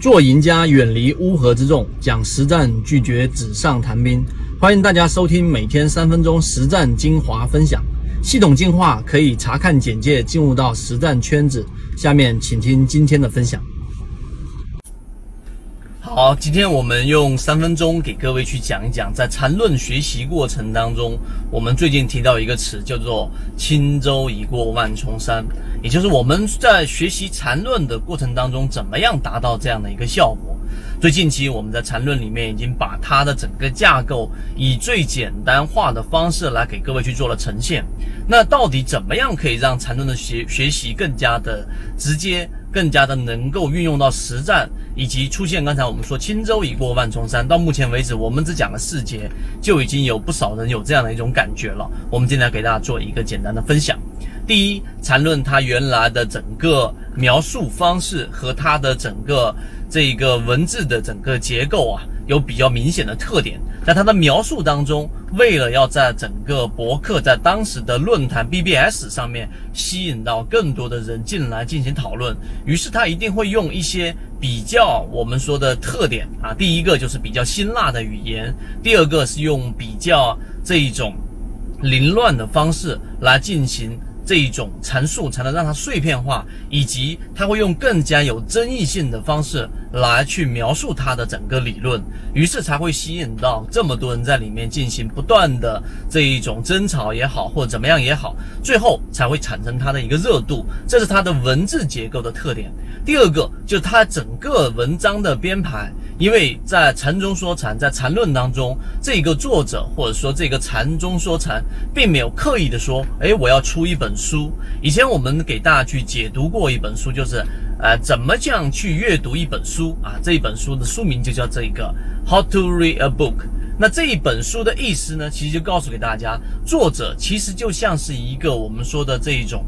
做赢家，远离乌合之众，讲实战，拒绝纸上谈兵。欢迎大家收听每天三分钟实战精华分享。系统进化可以查看简介，进入到实战圈子。下面请听今天的分享。好，今天我们用三分钟给各位去讲一讲，在缠论学习过程当中，我们最近提到一个词叫做“轻舟已过万重山”，也就是我们在学习缠论的过程当中，怎么样达到这样的一个效果。最近期我们在缠论里面已经把它的整个架构以最简单化的方式来给各位去做了呈现。那到底怎么样可以让缠论的学学习更加的直接？更加的能够运用到实战，以及出现刚才我们说轻舟已过万重山。到目前为止，我们只讲了四节，就已经有不少人有这样的一种感觉了。我们今天给大家做一个简单的分享。第一，缠论它原来的整个描述方式和它的整个这个文字的整个结构啊。有比较明显的特点，在它的描述当中，为了要在整个博客在当时的论坛 BBS 上面吸引到更多的人进来进行讨论，于是他一定会用一些比较我们说的特点啊，第一个就是比较辛辣的语言，第二个是用比较这一种凌乱的方式来进行。这一种陈述才能让它碎片化，以及他会用更加有争议性的方式来去描述他的整个理论，于是才会吸引到这么多人在里面进行不断的这一种争吵也好，或怎么样也好，最后才会产生它的一个热度。这是它的文字结构的特点。第二个就是它整个文章的编排。因为在禅中说禅，在禅论当中，这个作者或者说这个禅中说禅，并没有刻意的说，哎，我要出一本书。以前我们给大家去解读过一本书，就是，呃，怎么这样去阅读一本书啊？这一本书的书名就叫这个《How to Read a Book》。那这一本书的意思呢，其实就告诉给大家，作者其实就像是一个我们说的这一种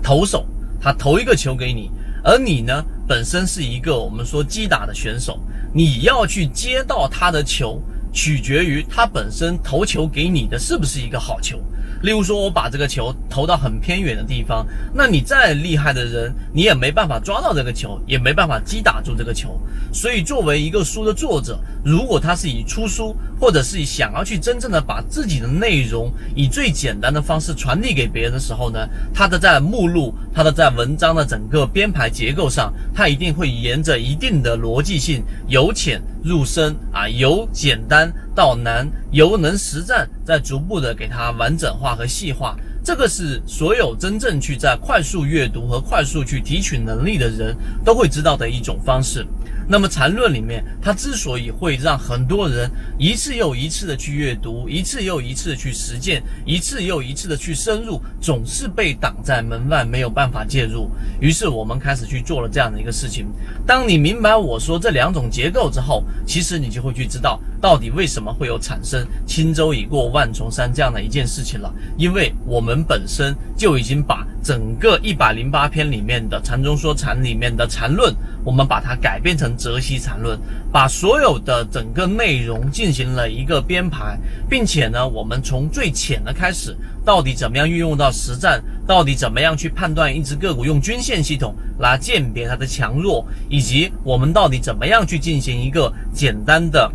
投手，他投一个球给你，而你呢，本身是一个我们说击打的选手。你要去接到他的球，取决于他本身投球给你的是不是一个好球。例如说，我把这个球投到很偏远的地方，那你再厉害的人，你也没办法抓到这个球，也没办法击打住这个球。所以，作为一个书的作者，如果他是以出书，或者是想要去真正的把自己的内容以最简单的方式传递给别人的时候呢，他的在目录，他的在文章的整个编排结构上，他一定会沿着一定的逻辑性，由浅入深啊，由简单。到难，由能实战，再逐步的给它完整化和细化，这个是所有真正去在快速阅读和快速去提取能力的人都会知道的一种方式。那么禅论里面，它之所以会让很多人一次又一次的去阅读，一次又一次的去实践，一次又一次的去深入，总是被挡在门外，没有办法介入。于是我们开始去做了这样的一个事情。当你明白我说这两种结构之后，其实你就会去知道。到底为什么会有产生轻舟已过万重山这样的一件事情了？因为我们本身就已经把整个一百零八篇里面的禅中说禅里面的禅论，我们把它改变成泽西禅论，把所有的整个内容进行了一个编排，并且呢，我们从最浅的开始，到底怎么样运用到实战，到底怎么样去判断一只个股用均线系统来鉴别它的强弱，以及我们到底怎么样去进行一个简单的。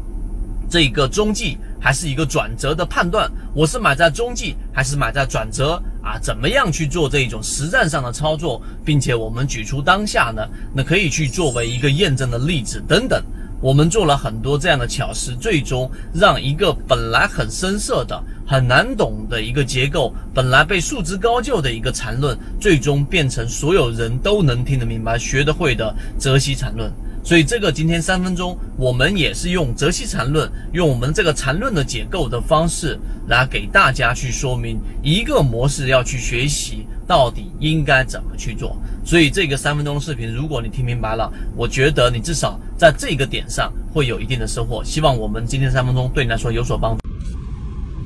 这个中继还是一个转折的判断，我是买在中继还是买在转折啊？怎么样去做这一种实战上的操作，并且我们举出当下呢？那可以去作为一个验证的例子等等。我们做了很多这样的巧思，最终让一个本来很深涩的、很难懂的一个结构，本来被束之高就的一个缠论，最终变成所有人都能听得明白、学得会的泽西缠论。所以这个今天三分钟，我们也是用泽西禅论，用我们这个禅论的结构的方式来给大家去说明一个模式要去学习到底应该怎么去做。所以这个三分钟的视频，如果你听明白了，我觉得你至少在这个点上会有一定的收获。希望我们今天三分钟对你来说有所帮助。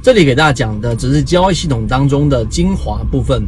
这里给大家讲的只是交易系统当中的精华部分。